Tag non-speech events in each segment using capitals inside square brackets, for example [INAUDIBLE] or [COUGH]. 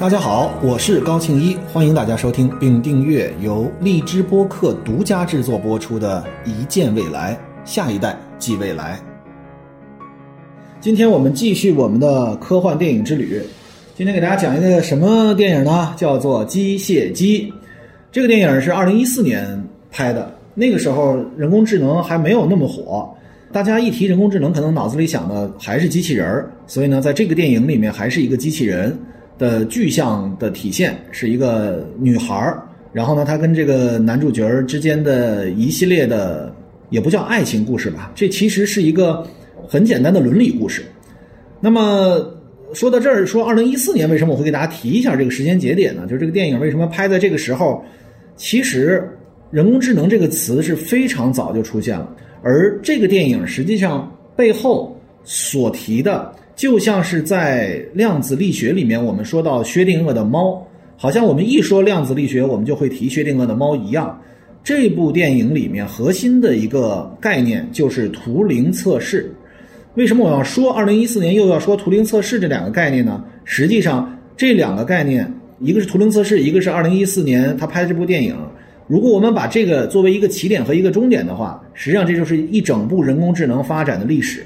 大家好，我是高庆一，欢迎大家收听并订阅由荔枝播客独家制作播出的《一见未来，下一代即未来》。今天我们继续我们的科幻电影之旅，今天给大家讲一个什么电影呢？叫做《机械姬》。这个电影是二零一四年拍的，那个时候人工智能还没有那么火，大家一提人工智能，可能脑子里想的还是机器人儿，所以呢，在这个电影里面还是一个机器人。的具象的体现是一个女孩儿，然后呢，她跟这个男主角之间的一系列的，也不叫爱情故事吧，这其实是一个很简单的伦理故事。那么说到这儿，说二零一四年为什么我会给大家提一下这个时间节点呢？就是这个电影为什么拍在这个时候？其实人工智能这个词是非常早就出现了，而这个电影实际上背后所提的。就像是在量子力学里面，我们说到薛定谔的猫，好像我们一说量子力学，我们就会提薛定谔的猫一样。这部电影里面核心的一个概念就是图灵测试。为什么我要说二零一四年又要说图灵测试这两个概念呢？实际上这两个概念，一个是图灵测试，一个是二零一四年他拍的这部电影。如果我们把这个作为一个起点和一个终点的话，实际上这就是一整部人工智能发展的历史。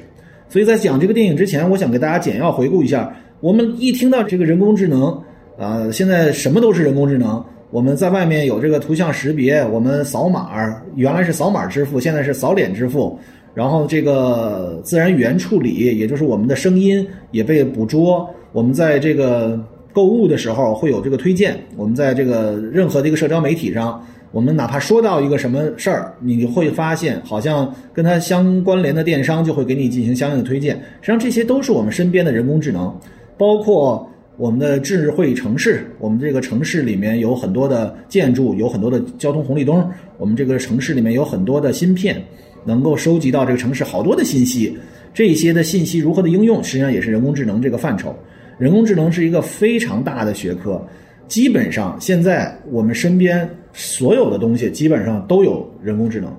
所以在讲这个电影之前，我想给大家简要回顾一下。我们一听到这个人工智能，啊，现在什么都是人工智能。我们在外面有这个图像识别，我们扫码，原来是扫码支付，现在是扫脸支付。然后这个自然语言处理，也就是我们的声音也被捕捉。我们在这个购物的时候会有这个推荐。我们在这个任何的一个社交媒体上。我们哪怕说到一个什么事儿，你会发现好像跟它相关联的电商就会给你进行相应的推荐。实际上，这些都是我们身边的人工智能，包括我们的智慧城市。我们这个城市里面有很多的建筑，有很多的交通红绿灯。我们这个城市里面有很多的芯片，能够收集到这个城市好多的信息。这些的信息如何的应用，实际上也是人工智能这个范畴。人工智能是一个非常大的学科。基本上，现在我们身边所有的东西基本上都有人工智能。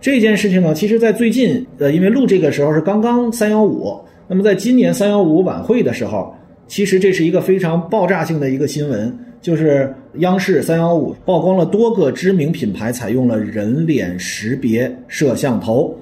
这件事情呢，其实，在最近，呃，因为录这个时候是刚刚三幺五，那么在今年三幺五晚会的时候，其实这是一个非常爆炸性的一个新闻，就是央视三幺五曝光了多个知名品牌采用了人脸识别摄像头。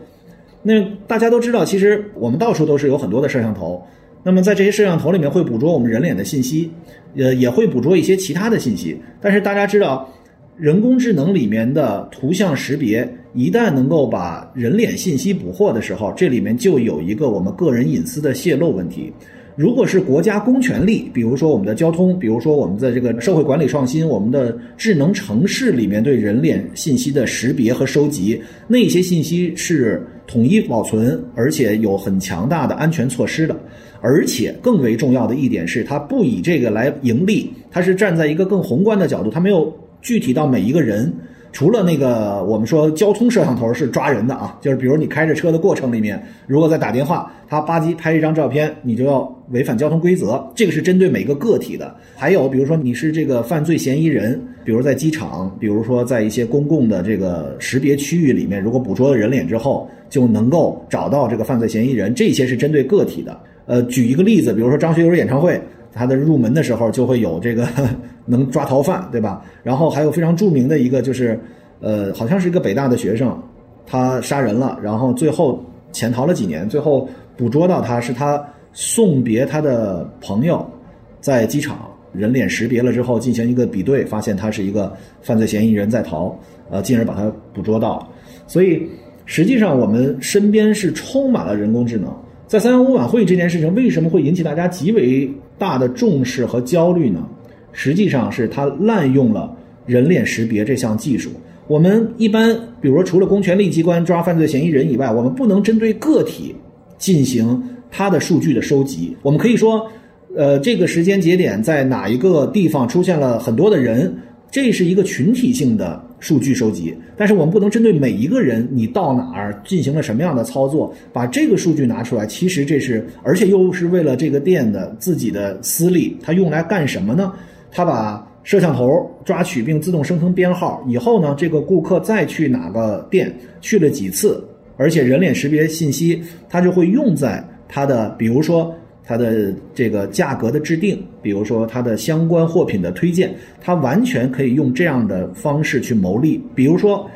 那大家都知道，其实我们到处都是有很多的摄像头。那么在这些摄像头里面会捕捉我们人脸的信息，呃，也会捕捉一些其他的信息。但是大家知道，人工智能里面的图像识别一旦能够把人脸信息捕获的时候，这里面就有一个我们个人隐私的泄露问题。如果是国家公权力，比如说我们的交通，比如说我们的这个社会管理创新，我们的智能城市里面对人脸信息的识别和收集，那些信息是统一保存，而且有很强大的安全措施的。而且更为重要的一点是，它不以这个来盈利，它是站在一个更宏观的角度，它没有具体到每一个人。除了那个我们说交通摄像头是抓人的啊，[LAUGHS] 就是比如你开着车的过程里面，如果在打电话，他吧唧拍一张照片，你就要违反交通规则。这个是针对每个个体的。还有比如说你是这个犯罪嫌疑人，比如在机场，比如说在一些公共的这个识别区域里面，如果捕捉了人脸之后，就能够找到这个犯罪嫌疑人。这些是针对个体的。呃，举一个例子，比如说张学友演唱会，他的入门的时候就会有这个 [LAUGHS] 能抓逃犯，对吧？然后还有非常著名的一个就是，呃，好像是一个北大的学生，他杀人了，然后最后潜逃了几年，最后捕捉到他是他送别他的朋友，在机场人脸识别了之后进行一个比对，发现他是一个犯罪嫌疑人在逃，呃，进而把他捕捉到。所以实际上我们身边是充满了人工智能。在三幺五晚会这件事情为什么会引起大家极为大的重视和焦虑呢？实际上是它滥用了人脸识别这项技术。我们一般，比如说除了公权力机关抓犯罪嫌疑人以外，我们不能针对个体进行他的数据的收集。我们可以说，呃，这个时间节点在哪一个地方出现了很多的人，这是一个群体性的。数据收集，但是我们不能针对每一个人，你到哪儿进行了什么样的操作，把这个数据拿出来。其实这是，而且又是为了这个店的自己的私利，它用来干什么呢？它把摄像头抓取并自动生成编号，以后呢，这个顾客再去哪个店去了几次，而且人脸识别信息，它就会用在它的，比如说它的这个价格的制定，比如说它的相关货品的推荐，它完全可以用这样的方式去牟利。比如说，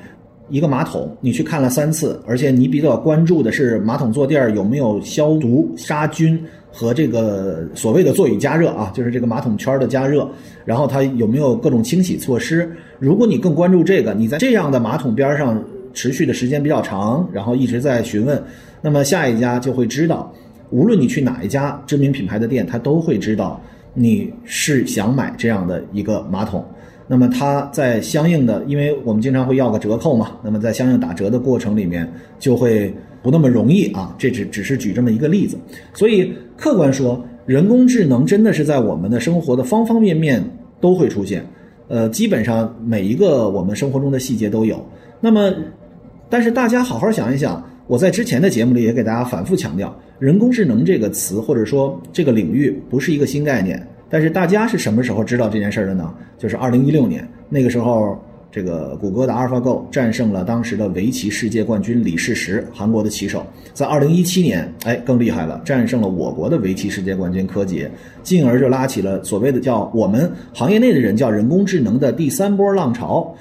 一个马桶你去看了三次，而且你比较关注的是马桶坐垫儿有没有消毒杀菌和这个所谓的座椅加热啊，就是这个马桶圈的加热，然后它有没有各种清洗措施。如果你更关注这个，你在这样的马桶边上持续的时间比较长，然后一直在询问，那么下一家就会知道。无论你去哪一家知名品牌的店，他都会知道你是想买这样的一个马桶。那么他在相应的，因为我们经常会要个折扣嘛，那么在相应打折的过程里面就会不那么容易啊。这只只是举这么一个例子。所以客观说，人工智能真的是在我们的生活的方方面面都会出现，呃，基本上每一个我们生活中的细节都有。那么，但是大家好好想一想。我在之前的节目里也给大家反复强调，人工智能这个词或者说这个领域不是一个新概念。但是大家是什么时候知道这件事儿的呢？就是二零一六年那个时候，这个谷歌的 AlphaGo 战胜了当时的围棋世界冠军李世石，韩国的棋手。在二零一七年，哎，更厉害了，战胜了我国的围棋世界冠军柯洁，进而就拉起了所谓的叫我们行业内的人叫人工智能的第三波浪潮。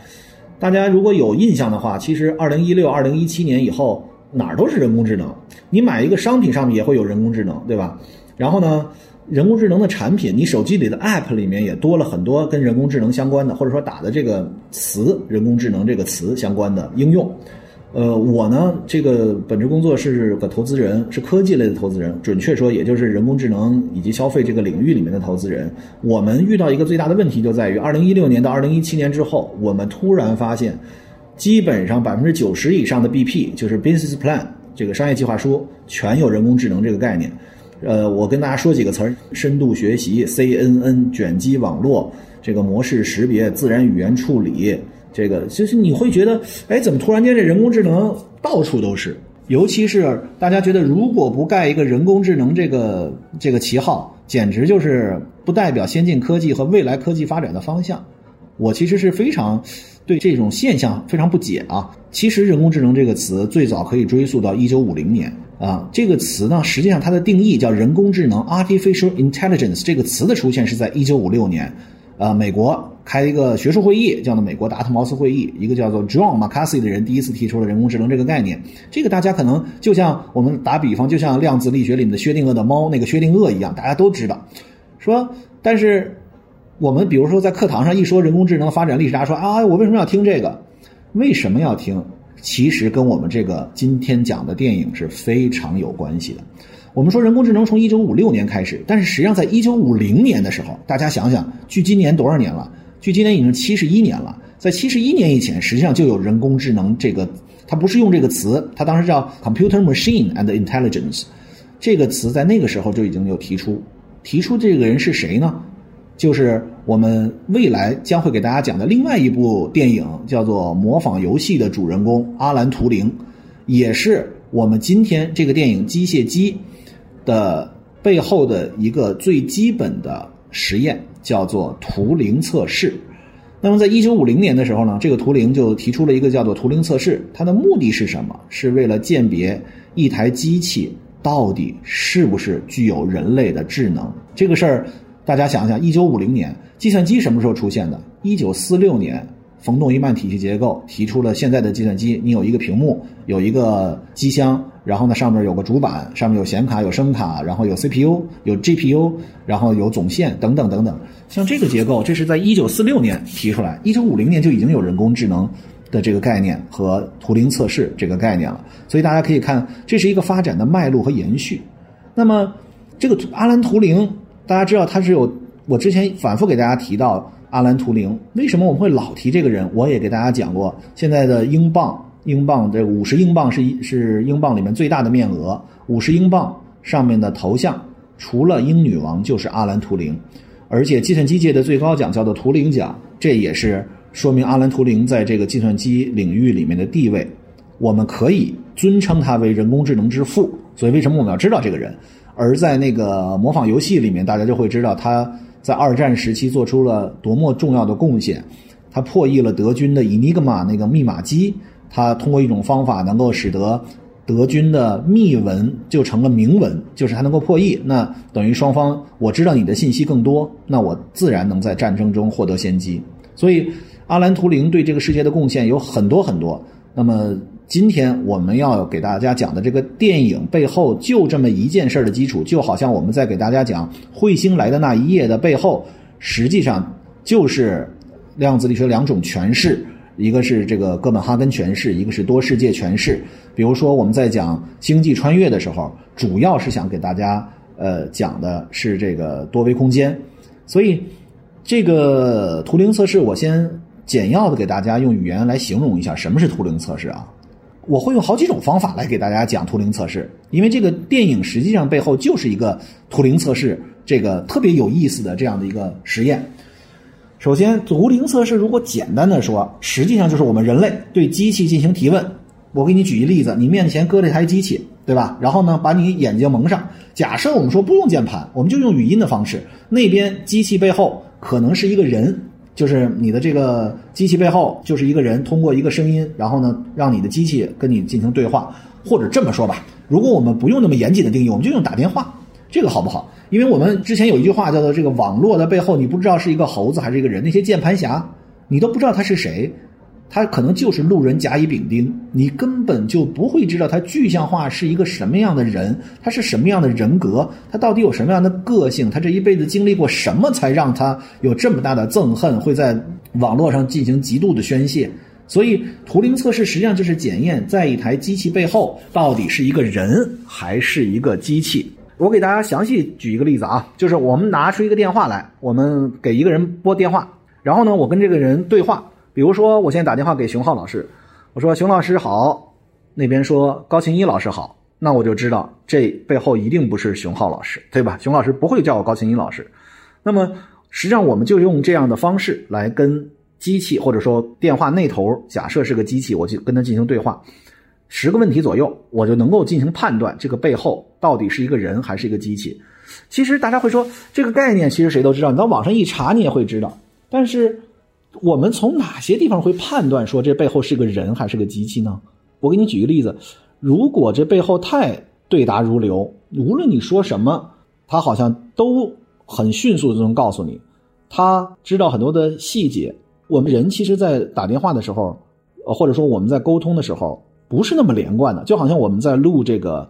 大家如果有印象的话，其实二零一六、二零一七年以后。哪儿都是人工智能，你买一个商品上面也会有人工智能，对吧？然后呢，人工智能的产品，你手机里的 App 里面也多了很多跟人工智能相关的，或者说打的这个词“人工智能”这个词相关的应用。呃，我呢，这个本职工作是个投资人，是科技类的投资人，准确说，也就是人工智能以及消费这个领域里面的投资人。我们遇到一个最大的问题，就在于二零一六年到二零一七年之后，我们突然发现。基本上百分之九十以上的 BP 就是 business plan 这个商业计划书全有人工智能这个概念。呃，我跟大家说几个词儿：深度学习、CNN、卷积网络、这个模式识别、自然语言处理。这个就是你会觉得，哎，怎么突然间这人工智能到处都是？尤其是大家觉得，如果不盖一个人工智能这个这个旗号，简直就是不代表先进科技和未来科技发展的方向。我其实是非常。对这种现象非常不解啊！其实“人工智能”这个词最早可以追溯到一九五零年啊。这个词呢，实际上它的定义叫人工智能 （artificial intelligence）。这个词的出现是在一九五六年，呃，美国开一个学术会议，叫做美国达特茅斯会议，一个叫做 John McCarthy 的人第一次提出了人工智能这个概念。这个大家可能就像我们打比方，就像量子力学里面的薛定谔的猫那个薛定谔一样，大家都知道。说，但是。我们比如说在课堂上一说人工智能发展历史，大家说啊，我为什么要听这个？为什么要听？其实跟我们这个今天讲的电影是非常有关系的。我们说人工智能从一九五六年开始，但是实际上在一九五零年的时候，大家想想，距今年多少年了？距今年已经七十一年了。在七十一年以前，实际上就有人工智能这个，它不是用这个词，它当时叫 computer machine and intelligence，这个词在那个时候就已经有提出。提出这个人是谁呢？就是我们未来将会给大家讲的另外一部电影，叫做《模仿游戏》的主人公阿兰·图灵，也是我们今天这个电影《机械姬》的背后的一个最基本的实验，叫做图灵测试。那么，在一九五零年的时候呢，这个图灵就提出了一个叫做图灵测试，它的目的是什么？是为了鉴别一台机器到底是不是具有人类的智能这个事儿。大家想想，一九五零年计算机什么时候出现的？一九四六年，冯诺依曼体系结构提出了现在的计算机。你有一个屏幕，有一个机箱，然后呢上面有个主板，上面有显卡、有声卡，然后有 CPU、有 GPU，然后有总线等等等等。像这个结构，这是在一九四六年提出来，一九五零年就已经有人工智能的这个概念和图灵测试这个概念了。所以大家可以看，这是一个发展的脉络和延续。那么这个阿兰图灵。大家知道他是有，我之前反复给大家提到阿兰图灵，为什么我们会老提这个人？我也给大家讲过，现在的英镑，英镑这五十英镑是是英镑里面最大的面额，五十英镑上面的头像，除了英女王就是阿兰图灵，而且计算机界的最高奖叫做图灵奖，这也是说明阿兰图灵在这个计算机领域里面的地位，我们可以尊称他为人工智能之父。所以为什么我们要知道这个人？而在那个模仿游戏里面，大家就会知道他在二战时期做出了多么重要的贡献。他破译了德军的 Enigma 那个密码机，他通过一种方法能够使得德军的密文就成了明文，就是他能够破译，那等于双方我知道你的信息更多，那我自然能在战争中获得先机。所以，阿兰·图灵对这个世界的贡献有很多很多。那么，今天我们要给大家讲的这个电影背后就这么一件事的基础，就好像我们在给大家讲彗星来的那一夜的背后，实际上就是量子力学两种诠释。一个是这个哥本哈根诠释，一个是多世界诠释。比如说我们在讲星际穿越的时候，主要是想给大家呃讲的是这个多维空间。所以这个图灵测试，我先简要的给大家用语言来形容一下什么是图灵测试啊。我会用好几种方法来给大家讲图灵测试，因为这个电影实际上背后就是一个图灵测试，这个特别有意思的这样的一个实验。首先，图灵测试如果简单的说，实际上就是我们人类对机器进行提问。我给你举一例子，你面前搁这台机器，对吧？然后呢，把你眼睛蒙上。假设我们说不用键盘，我们就用语音的方式。那边机器背后可能是一个人，就是你的这个机器背后就是一个人，通过一个声音，然后呢，让你的机器跟你进行对话。或者这么说吧，如果我们不用那么严谨的定义，我们就用打电话，这个好不好？因为我们之前有一句话叫做“这个网络的背后，你不知道是一个猴子还是一个人”，那些键盘侠，你都不知道他是谁，他可能就是路人甲乙丙丁，你根本就不会知道他具象化是一个什么样的人，他是什么样的人格，他到底有什么样的个性，他这一辈子经历过什么，才让他有这么大的憎恨，会在网络上进行极度的宣泄。所以，图灵测试实际上就是检验在一台机器背后到底是一个人还是一个机器。我给大家详细举一个例子啊，就是我们拿出一个电话来，我们给一个人拨电话，然后呢，我跟这个人对话。比如说，我现在打电话给熊浩老师，我说：“熊老师好。”那边说：“高琴一老师好。”那我就知道这背后一定不是熊浩老师，对吧？熊老师不会叫我高琴一老师。那么实际上，我们就用这样的方式来跟机器或者说电话那头，假设是个机器，我就跟他进行对话。十个问题左右，我就能够进行判断，这个背后到底是一个人还是一个机器。其实大家会说，这个概念其实谁都知道，你到网上一查，你也会知道。但是我们从哪些地方会判断说这背后是个人还是个机器呢？我给你举个例子，如果这背后太对答如流，无论你说什么，他好像都很迅速的能告诉你，他知道很多的细节。我们人其实，在打电话的时候，呃，或者说我们在沟通的时候。不是那么连贯的，就好像我们在录这个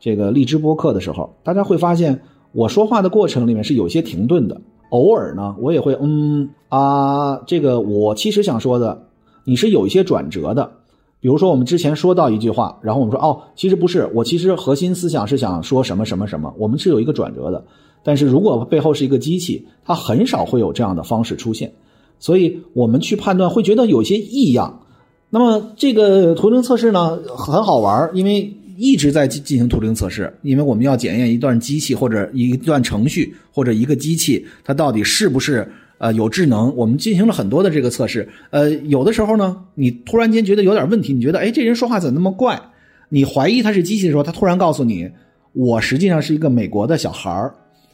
这个荔枝播客的时候，大家会发现我说话的过程里面是有些停顿的。偶尔呢，我也会嗯啊，这个我其实想说的，你是有一些转折的。比如说我们之前说到一句话，然后我们说哦，其实不是，我其实核心思想是想说什么什么什么，我们是有一个转折的。但是如果背后是一个机器，它很少会有这样的方式出现，所以我们去判断会觉得有些异样。那么这个图灵测试呢很好玩，因为一直在进进行图灵测试，因为我们要检验一段机器或者一段程序或者一个机器它到底是不是呃有智能。我们进行了很多的这个测试，呃，有的时候呢，你突然间觉得有点问题，你觉得哎这人说话怎么那么怪？你怀疑他是机器的时候，他突然告诉你，我实际上是一个美国的小孩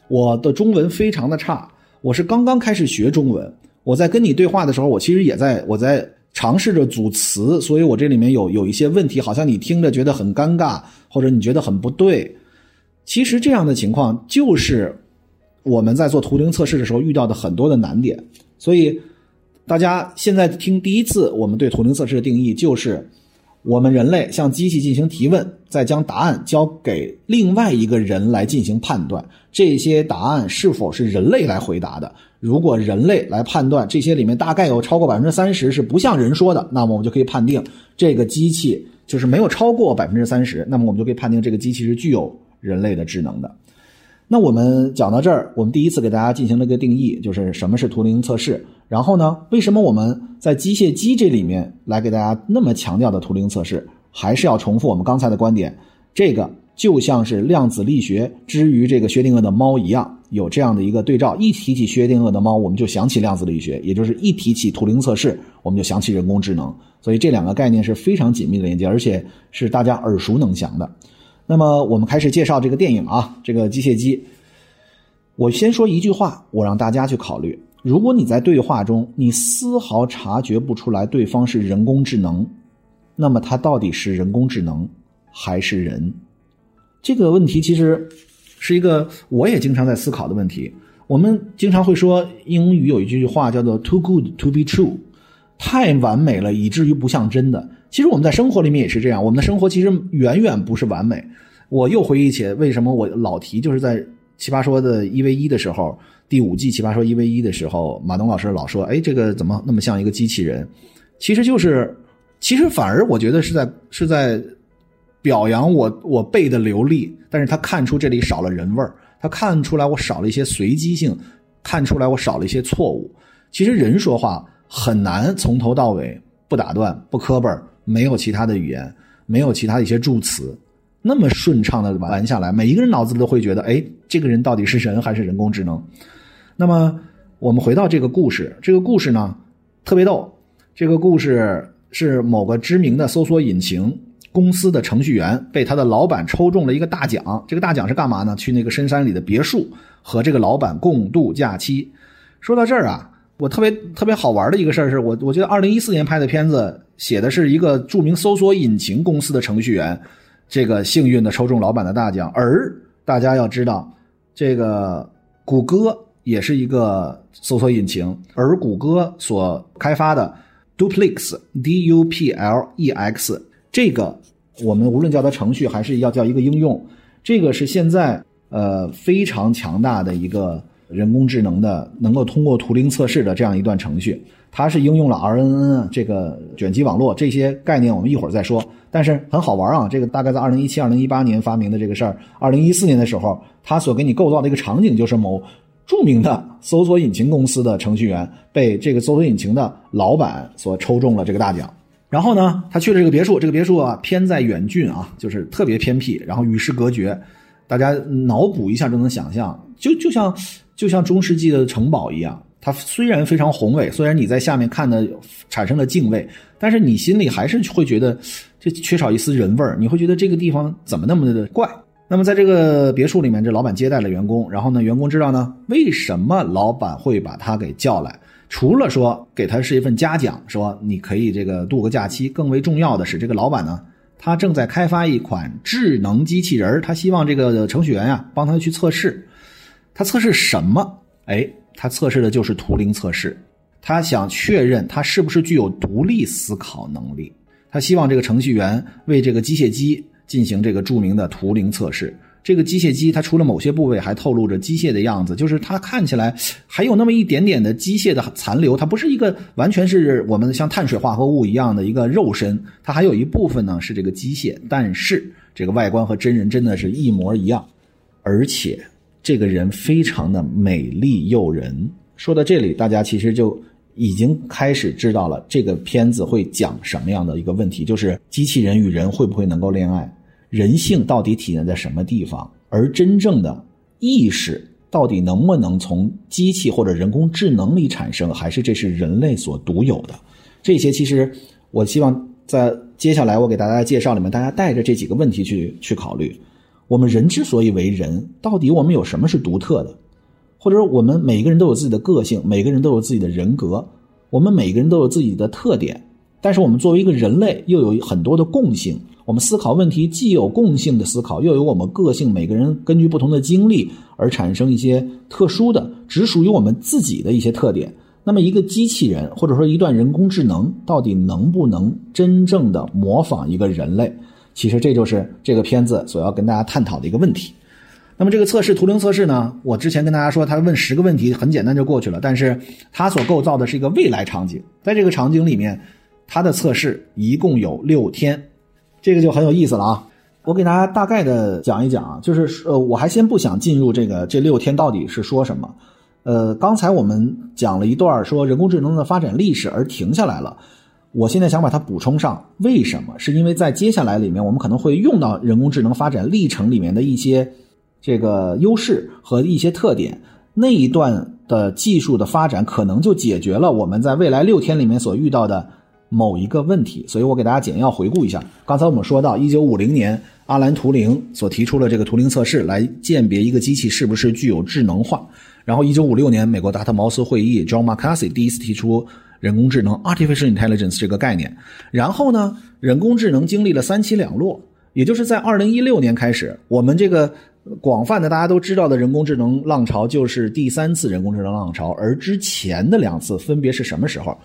我的中文非常的差，我是刚刚开始学中文，我在跟你对话的时候，我其实也在我在。尝试着组词，所以我这里面有有一些问题，好像你听着觉得很尴尬，或者你觉得很不对。其实这样的情况就是我们在做图灵测试的时候遇到的很多的难点。所以大家现在听第一次，我们对图灵测试的定义就是。我们人类向机器进行提问，再将答案交给另外一个人来进行判断，这些答案是否是人类来回答的？如果人类来判断这些里面大概有超过百分之三十是不像人说的，那么我们就可以判定这个机器就是没有超过百分之三十，那么我们就可以判定这个机器是具有人类的智能的。那我们讲到这儿，我们第一次给大家进行了一个定义，就是什么是图灵测试。然后呢？为什么我们在机械机这里面来给大家那么强调的图灵测试？还是要重复我们刚才的观点，这个就像是量子力学之于这个薛定谔的猫一样，有这样的一个对照。一提起薛定谔的猫，我们就想起量子力学，也就是一提起图灵测试，我们就想起人工智能。所以这两个概念是非常紧密的连接，而且是大家耳熟能详的。那么我们开始介绍这个电影啊，这个机械机。我先说一句话，我让大家去考虑。如果你在对话中，你丝毫察觉不出来对方是人工智能，那么它到底是人工智能还是人？这个问题其实是一个我也经常在思考的问题。我们经常会说英语有一句话叫做 “too good to be true”，太完美了以至于不像真的。其实我们在生活里面也是这样，我们的生活其实远远不是完美。我又回忆起为什么我老提，就是在《奇葩说》的一 v 一的时候，第五季《奇葩说》一 v 一的时候，马东老师老说：“哎，这个怎么那么像一个机器人？”其实就是，其实反而我觉得是在是在表扬我我背的流利，但是他看出这里少了人味儿。他看出来我少了一些随机性，看出来我少了一些错误。其实人说话很难从头到尾不打断、不磕巴，没有其他的语言，没有其他的一些助词，那么顺畅的玩下来，每一个人脑子里都会觉得，哎，这个人到底是人还是人工智能？那么我们回到这个故事，这个故事呢特别逗，这个故事是某个知名的搜索引擎。公司的程序员被他的老板抽中了一个大奖，这个大奖是干嘛呢？去那个深山里的别墅和这个老板共度假期。说到这儿啊，我特别特别好玩的一个事儿是我我觉得二零一四年拍的片子写的是一个著名搜索引擎公司的程序员，这个幸运的抽中老板的大奖。而大家要知道，这个谷歌也是一个搜索引擎，而谷歌所开发的 Duplex D U P L E X。这个我们无论叫它程序还是要叫一个应用，这个是现在呃非常强大的一个人工智能的能够通过图灵测试的这样一段程序，它是应用了 RNN 这个卷积网络这些概念，我们一会儿再说。但是很好玩啊，这个大概在二零一七、二零一八年发明的这个事儿，二零一四年的时候，它所给你构造的一个场景就是某著名的搜索引擎公司的程序员被这个搜索引擎的老板所抽中了这个大奖。然后呢，他去了这个别墅，这个别墅啊偏在远郡啊，就是特别偏僻，然后与世隔绝。大家脑补一下就能想象，就就像就像中世纪的城堡一样。它虽然非常宏伟，虽然你在下面看的产生了敬畏，但是你心里还是会觉得这缺少一丝人味儿。你会觉得这个地方怎么那么的怪？那么在这个别墅里面，这老板接待了员工，然后呢，员工知道呢，为什么老板会把他给叫来？除了说给他是一份嘉奖，说你可以这个度个假期，更为重要的是，这个老板呢，他正在开发一款智能机器人他希望这个程序员呀帮他去测试。他测试什么？哎，他测试的就是图灵测试。他想确认他是不是具有独立思考能力。他希望这个程序员为这个机械机进行这个著名的图灵测试。这个机械机，它除了某些部位还透露着机械的样子，就是它看起来还有那么一点点的机械的残留，它不是一个完全是我们像碳水化合物一样的一个肉身，它还有一部分呢是这个机械，但是这个外观和真人真的是一模一样，而且这个人非常的美丽诱人。说到这里，大家其实就已经开始知道了这个片子会讲什么样的一个问题，就是机器人与人会不会能够恋爱。人性到底体现在什么地方？而真正的意识到底能不能从机器或者人工智能里产生，还是这是人类所独有的？这些其实我希望在接下来我给大家介绍里面，大家带着这几个问题去去考虑：我们人之所以为人，到底我们有什么是独特的？或者说，我们每个人都有自己的个性，每个人都有自己的人格，我们每个人都有自己的特点，但是我们作为一个人类，又有很多的共性。我们思考问题既有共性的思考，又有我们个性，每个人根据不同的经历而产生一些特殊的、只属于我们自己的一些特点。那么，一个机器人或者说一段人工智能，到底能不能真正的模仿一个人类？其实这就是这个片子所要跟大家探讨的一个问题。那么，这个测试图灵测试呢？我之前跟大家说，他问十个问题，很简单就过去了。但是，它所构造的是一个未来场景，在这个场景里面，它的测试一共有六天。这个就很有意思了啊！我给大家大概的讲一讲啊，就是呃，我还先不想进入这个这六天到底是说什么。呃，刚才我们讲了一段说人工智能的发展历史而停下来了，我现在想把它补充上。为什么？是因为在接下来里面，我们可能会用到人工智能发展历程里面的一些这个优势和一些特点，那一段的技术的发展可能就解决了我们在未来六天里面所遇到的。某一个问题，所以我给大家简要回顾一下。刚才我们说到，一九五零年，阿兰·图灵所提出了这个图灵测试，来鉴别一个机器是不是具有智能化。然后，一九五六年，美国达特茅斯会议，John McCarthy 第一次提出人工智能 （artificial intelligence） 这个概念。然后呢，人工智能经历了三起两落。也就是在二零一六年开始，我们这个广泛的大家都知道的人工智能浪潮就是第三次人工智能浪潮，而之前的两次分别是什么时候？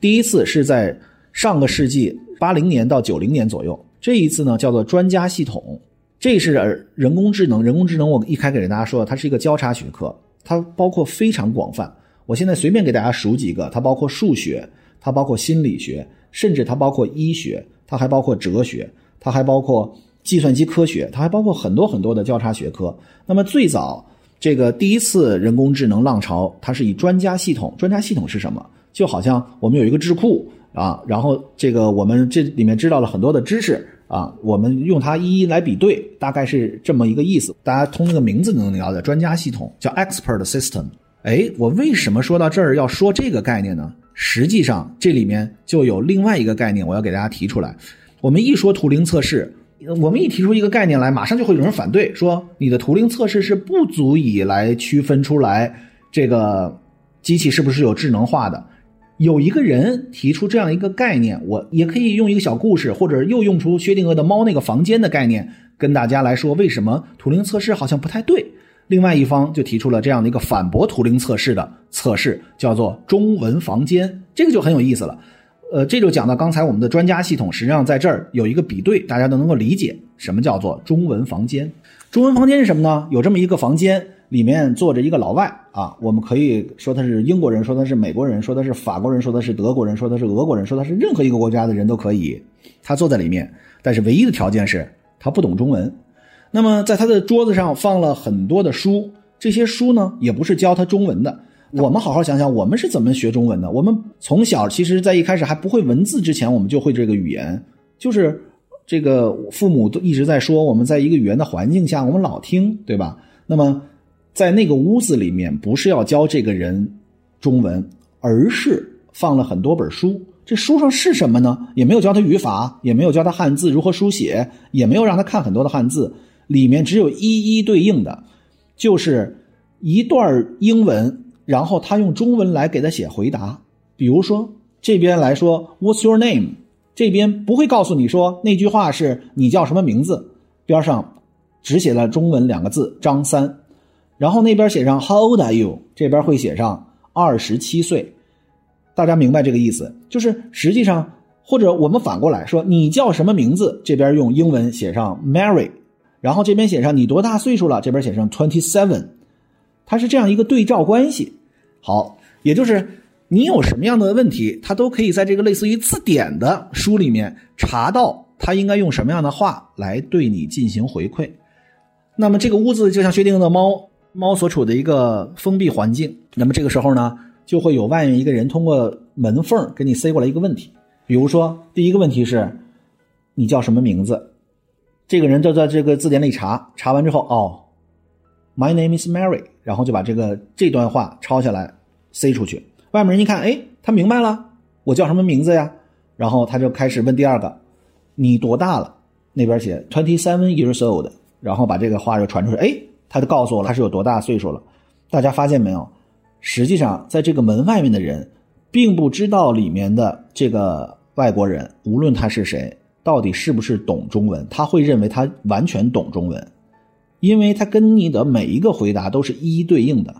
第一次是在上个世纪八零年到九零年左右，这一次呢叫做专家系统，这是人工智能。人工智能我一开给大家说，它是一个交叉学科，它包括非常广泛。我现在随便给大家数几个，它包括数学，它包括心理学，甚至它包括医学，它还包括哲学，它还包括计算机科学，它还包括很多很多的交叉学科。那么最早这个第一次人工智能浪潮，它是以专家系统。专家系统是什么？就好像我们有一个智库啊，然后这个我们这里面知道了很多的知识啊，我们用它一一来比对，大概是这么一个意思。大家通这个名字能了解，专家系统叫 expert system。哎，我为什么说到这儿要说这个概念呢？实际上这里面就有另外一个概念，我要给大家提出来。我们一说图灵测试，我们一提出一个概念来，马上就会有人反对，说你的图灵测试是不足以来区分出来这个机器是不是有智能化的。有一个人提出这样一个概念，我也可以用一个小故事，或者又用出薛定谔的猫那个房间的概念，跟大家来说为什么图灵测试好像不太对。另外一方就提出了这样的一个反驳图灵测试的测试，叫做中文房间，这个就很有意思了。呃，这就讲到刚才我们的专家系统，实际上在这儿有一个比对，大家都能够理解什么叫做中文房间。中文房间是什么呢？有这么一个房间，里面坐着一个老外啊，我们可以说他是英国人，说他是美国人，说他是法国人，说他是德国人，说他是俄国人，说他是任何一个国家的人都可以。他坐在里面，但是唯一的条件是他不懂中文。那么，在他的桌子上放了很多的书，这些书呢，也不是教他中文的。我们好好想想，我们是怎么学中文的？我们从小其实，在一开始还不会文字之前，我们就会这个语言，就是这个父母都一直在说，我们在一个语言的环境下，我们老听，对吧？那么，在那个屋子里面，不是要教这个人中文，而是放了很多本书。这书上是什么呢？也没有教他语法，也没有教他汉字如何书写，也没有让他看很多的汉字。里面只有一一对应的，就是一段英文，然后他用中文来给他写回答。比如说这边来说，What's your name？这边不会告诉你说那句话是你叫什么名字，边上只写了中文两个字张三，然后那边写上 How old are you？这边会写上二十七岁。大家明白这个意思？就是实际上，或者我们反过来说，你叫什么名字？这边用英文写上 Mary。然后这边写上你多大岁数了，这边写上 twenty seven，它是这样一个对照关系。好，也就是你有什么样的问题，它都可以在这个类似于字典的书里面查到，它应该用什么样的话来对你进行回馈。那么这个屋子就像薛定谔的猫猫所处的一个封闭环境。那么这个时候呢，就会有外面一个人通过门缝给你塞过来一个问题，比如说第一个问题是，你叫什么名字？这个人就在这个字典里查，查完之后，哦，My name is Mary，然后就把这个这段话抄下来，塞出去。外面人一看，哎，他明白了，我叫什么名字呀？然后他就开始问第二个，你多大了？那边写 twenty seven years old，然后把这个话又传出去，哎，他就告诉我，他是有多大岁数了。大家发现没有？实际上，在这个门外面的人，并不知道里面的这个外国人，无论他是谁。到底是不是懂中文？他会认为他完全懂中文，因为他跟你的每一个回答都是一一对应的。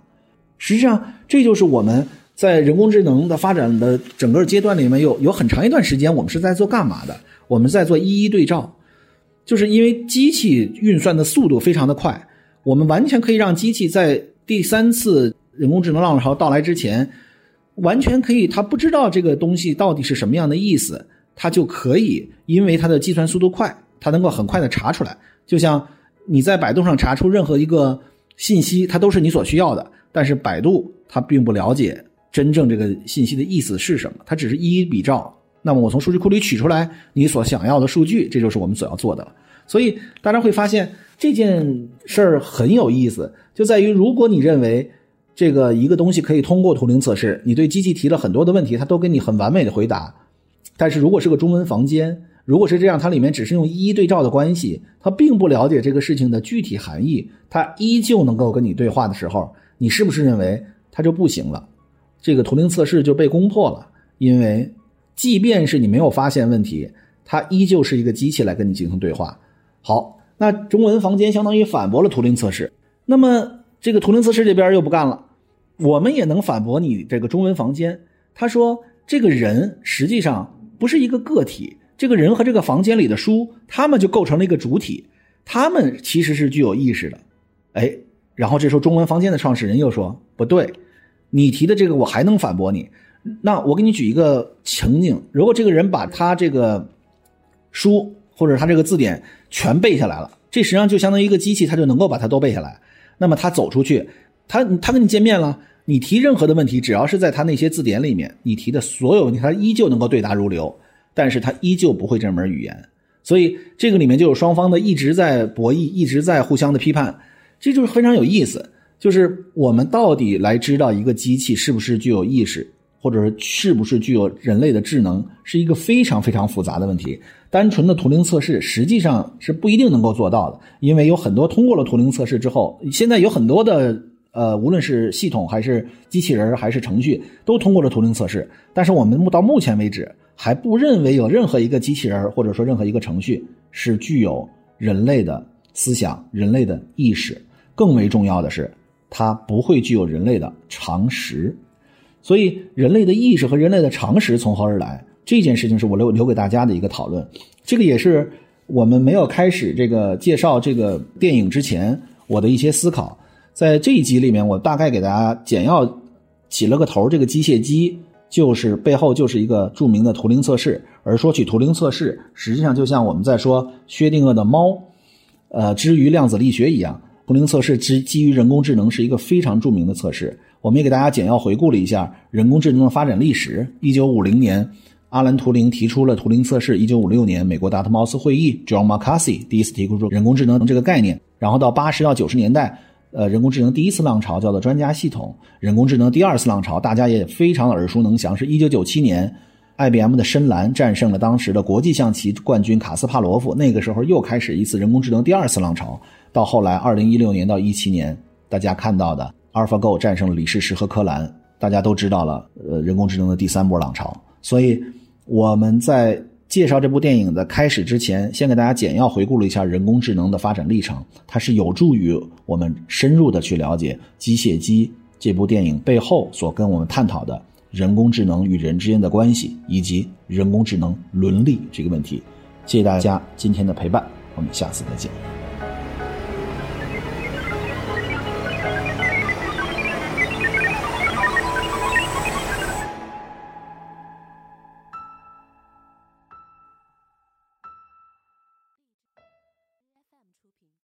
实际上，这就是我们在人工智能的发展的整个阶段里面有有很长一段时间，我们是在做干嘛的？我们在做一一对照，就是因为机器运算的速度非常的快，我们完全可以让机器在第三次人工智能浪潮到来之前，完全可以，它不知道这个东西到底是什么样的意思。它就可以，因为它的计算速度快，它能够很快的查出来。就像你在百度上查出任何一个信息，它都是你所需要的。但是百度它并不了解真正这个信息的意思是什么，它只是一一比照。那么我从数据库里取出来你所想要的数据，这就是我们所要做的了。所以大家会发现这件事儿很有意思，就在于如果你认为这个一个东西可以通过图灵测试，你对机器提了很多的问题，它都给你很完美的回答。但是如果是个中文房间，如果是这样，它里面只是用一一对照的关系，它并不了解这个事情的具体含义，它依旧能够跟你对话的时候，你是不是认为它就不行了？这个图灵测试就被攻破了，因为即便是你没有发现问题，它依旧是一个机器来跟你进行对话。好，那中文房间相当于反驳了图灵测试。那么这个图灵测试这边又不干了，我们也能反驳你这个中文房间。他说，这个人实际上不是一个个体，这个人和这个房间里的书，他们就构成了一个主体，他们其实是具有意识的。哎，然后这时候中文房间的创始人又说，不对，你提的这个我还能反驳你。那我给你举一个情景：如果这个人把他这个书或者他这个字典全背下来了，这实际上就相当于一个机器，他就能够把它都背下来。那么他走出去，他他跟你见面了，你提任何的问题，只要是在他那些字典里面，你提的所有问题，他依旧能够对答如流，但是他依旧不会这门语言。所以这个里面就有双方的一直在博弈，一直在互相的批判，这就是非常有意思。就是我们到底来知道一个机器是不是具有意识？或者是是不是具有人类的智能，是一个非常非常复杂的问题。单纯的图灵测试实际上是不一定能够做到的，因为有很多通过了图灵测试之后，现在有很多的呃，无论是系统还是机器人还是程序，都通过了图灵测试。但是我们目到目前为止还不认为有任何一个机器人或者说任何一个程序是具有人类的思想、人类的意识。更为重要的是，它不会具有人类的常识。所以，人类的意识和人类的常识从何而来？这件事情是我留留给大家的一个讨论。这个也是我们没有开始这个介绍这个电影之前，我的一些思考。在这一集里面，我大概给大家简要起了个头。这个机械姬就是背后就是一个著名的图灵测试。而说起图灵测试，实际上就像我们在说薛定谔的猫，呃，之于量子力学一样，图灵测试之基于人工智能是一个非常著名的测试。我们也给大家简要回顾了一下人工智能的发展历史。一九五零年，阿兰·图灵提出了图灵测试。一九五六年，美国达特茅斯会议，John McCarthy 第一次提出人工智能这个概念。然后到八十到九十年代，呃，人工智能第一次浪潮叫做专家系统。人工智能第二次浪潮，大家也非常的耳熟能详，是一九九七年，IBM 的深蓝战胜了当时的国际象棋冠军卡斯帕罗夫。那个时候又开始一次人工智能第二次浪潮。到后来，二零一六年到一七年，大家看到的。AlphaGo 战胜了李世石和柯蓝，大家都知道了。呃，人工智能的第三波浪潮。所以我们在介绍这部电影的开始之前，先给大家简要回顾了一下人工智能的发展历程。它是有助于我们深入的去了解《机械姬》这部电影背后所跟我们探讨的人工智能与人之间的关系，以及人工智能伦理这个问题。谢谢大家今天的陪伴，我们下次再见。